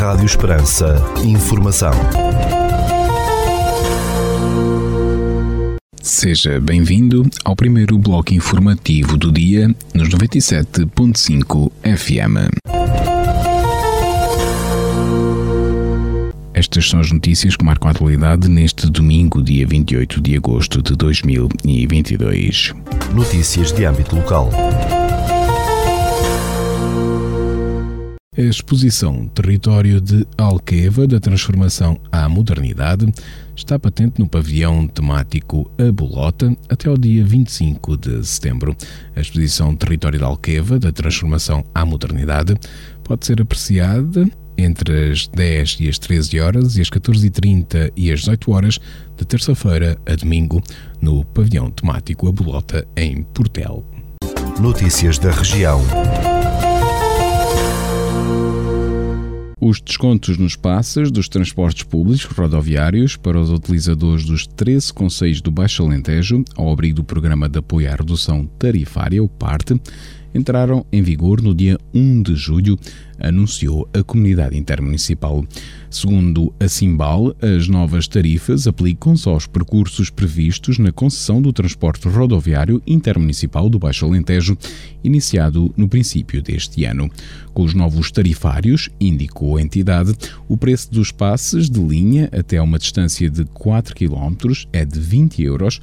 Rádio Esperança. Informação. Seja bem-vindo ao primeiro bloco informativo do dia nos 97.5 FM. Estas são as notícias que marcam a atualidade neste domingo, dia 28 de agosto de 2022. Notícias de âmbito local. A exposição Território de Alqueva da Transformação à Modernidade está patente no pavilhão temático A Bolota até ao dia 25 de setembro. A exposição Território de Alqueva da Transformação à Modernidade pode ser apreciada entre as 10 e as 13 horas e as 14h30 e as 18 horas de terça-feira a domingo no pavilhão temático A Bolota em Portel. Notícias da região. Os descontos nos passes dos transportes públicos rodoviários para os utilizadores dos 13 conselhos do Baixo Alentejo, ao abrigo do Programa de Apoio à Redução Tarifária, o PARTE, entraram em vigor no dia 1 de julho, anunciou a Comunidade Intermunicipal. Segundo a Simbal, as novas tarifas aplicam-se aos percursos previstos na concessão do transporte rodoviário intermunicipal do Baixo Alentejo, iniciado no princípio deste ano. Com os novos tarifários, indicou a entidade, o preço dos passes de linha até uma distância de 4 km é de 20 euros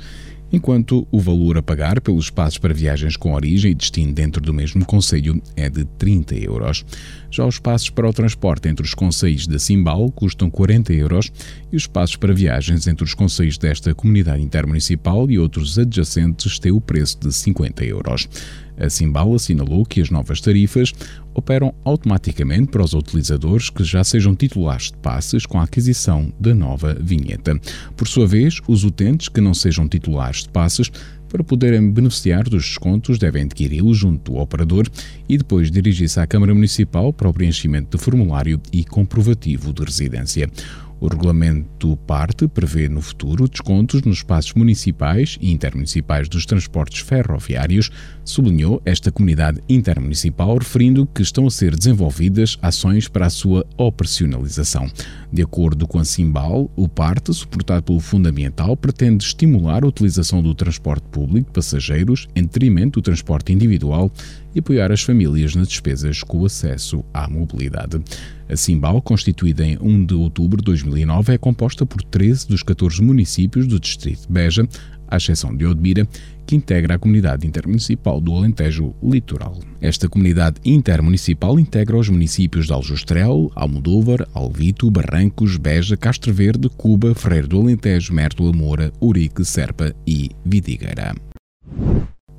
enquanto o valor a pagar pelos passos para viagens com origem e destino dentro do mesmo conselho é de 30 euros. Já os passos para o transporte entre os conselhos da Simbal custam 40 euros e os passos para viagens entre os conselhos desta comunidade intermunicipal e outros adjacentes têm o preço de 50 euros. A Simbal assinalou que as novas tarifas operam automaticamente para os utilizadores que já sejam titulares de passes com a aquisição da nova vinheta. Por sua vez, os utentes que não sejam titulares de passes para poderem beneficiar dos descontos, devem adquiri-los junto do operador e depois dirigir-se à Câmara Municipal para o preenchimento de formulário e comprovativo de residência. O regulamento parte prevê no futuro descontos nos espaços municipais e intermunicipais dos transportes ferroviários, sublinhou esta comunidade intermunicipal, referindo que estão a ser desenvolvidas ações para a sua operacionalização. De acordo com a Simbal, o parte, suportado pelo Fundo Ambiental, pretende estimular a utilização do transporte público de passageiros em detrimento do transporte individual e apoiar as famílias nas despesas com o acesso à mobilidade. A Simbal, constituída em 1 de outubro de 2009, é composta por 13 dos 14 municípios do distrito de Beja, à exceção de Odmira, que integra a comunidade intermunicipal do Alentejo Litoral. Esta comunidade intermunicipal integra os municípios de Aljustrel, Almodóvar, Alvito, Barrancos, Beja, Castro Verde, Cuba, Ferreiro do Alentejo, Mértola Moura, Urique, Serpa e Vidigueira.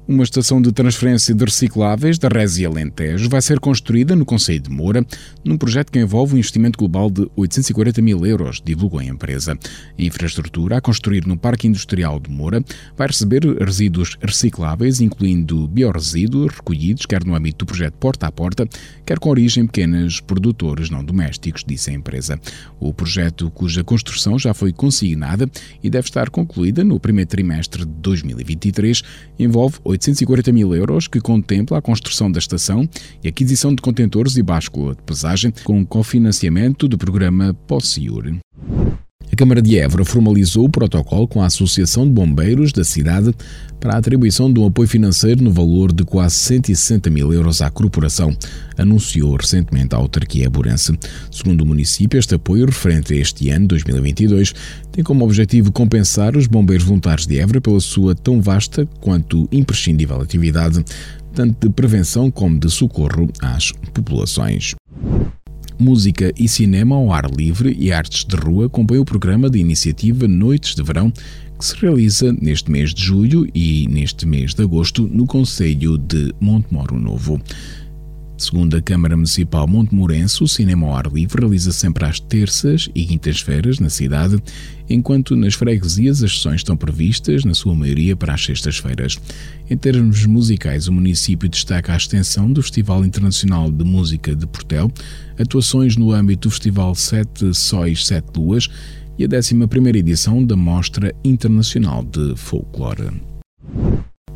Uma estação de transferência de recicláveis da Resi Alentejo vai ser construída no Conselho de Moura, num projeto que envolve um investimento global de 840 mil euros, divulgou a empresa. A infraestrutura a construir no Parque Industrial de Moura vai receber resíduos recicláveis, incluindo biorresíduos recolhidos quer no âmbito do projeto Porta a Porta, quer com origem em pequenos produtores não domésticos, disse a empresa. O projeto, cuja construção já foi consignada e deve estar concluída no primeiro trimestre de 2023, envolve 840 mil euros, que contempla a construção da estação e aquisição de contentores e báscula de pesagem com cofinanciamento do programa POSSIUR. Câmara de Évora formalizou o protocolo com a Associação de Bombeiros da cidade para a atribuição de um apoio financeiro no valor de quase 160 mil euros à corporação, anunciou recentemente a autarquia burense. Segundo o município, este apoio referente a este ano, 2022, tem como objetivo compensar os bombeiros voluntários de Évora pela sua tão vasta quanto imprescindível atividade, tanto de prevenção como de socorro às populações. Música e cinema ao ar livre e artes de rua compõem o programa da iniciativa Noites de Verão, que se realiza neste mês de julho e neste mês de agosto no Conselho de Montemoro Novo. Segundo a Câmara Municipal Montemorense, o cinema ao ar livre realiza sempre às terças e quintas-feiras na cidade, enquanto nas freguesias as sessões estão previstas, na sua maioria, para as sextas-feiras. Em termos musicais, o município destaca a extensão do Festival Internacional de Música de Portel, atuações no âmbito do Festival Sete Sóis Sete Luas e a 11ª edição da Mostra Internacional de Folclore.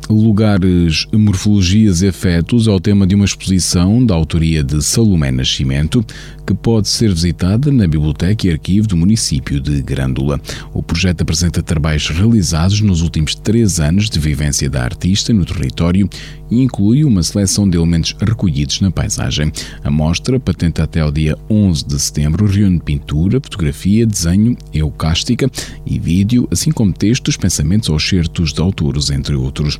Lugares, Morfologias e Afetos é o tema de uma exposição da autoria de Salomé Nascimento, que pode ser visitada na Biblioteca e Arquivo do município de Grândola. O projeto apresenta trabalhos realizados nos últimos três anos de vivência da artista no território e inclui uma seleção de elementos recolhidos na paisagem. A mostra, patente até ao dia 11 de setembro, reúne pintura, fotografia, desenho, eucástica e vídeo, assim como textos, pensamentos ou certos de autores, entre outros.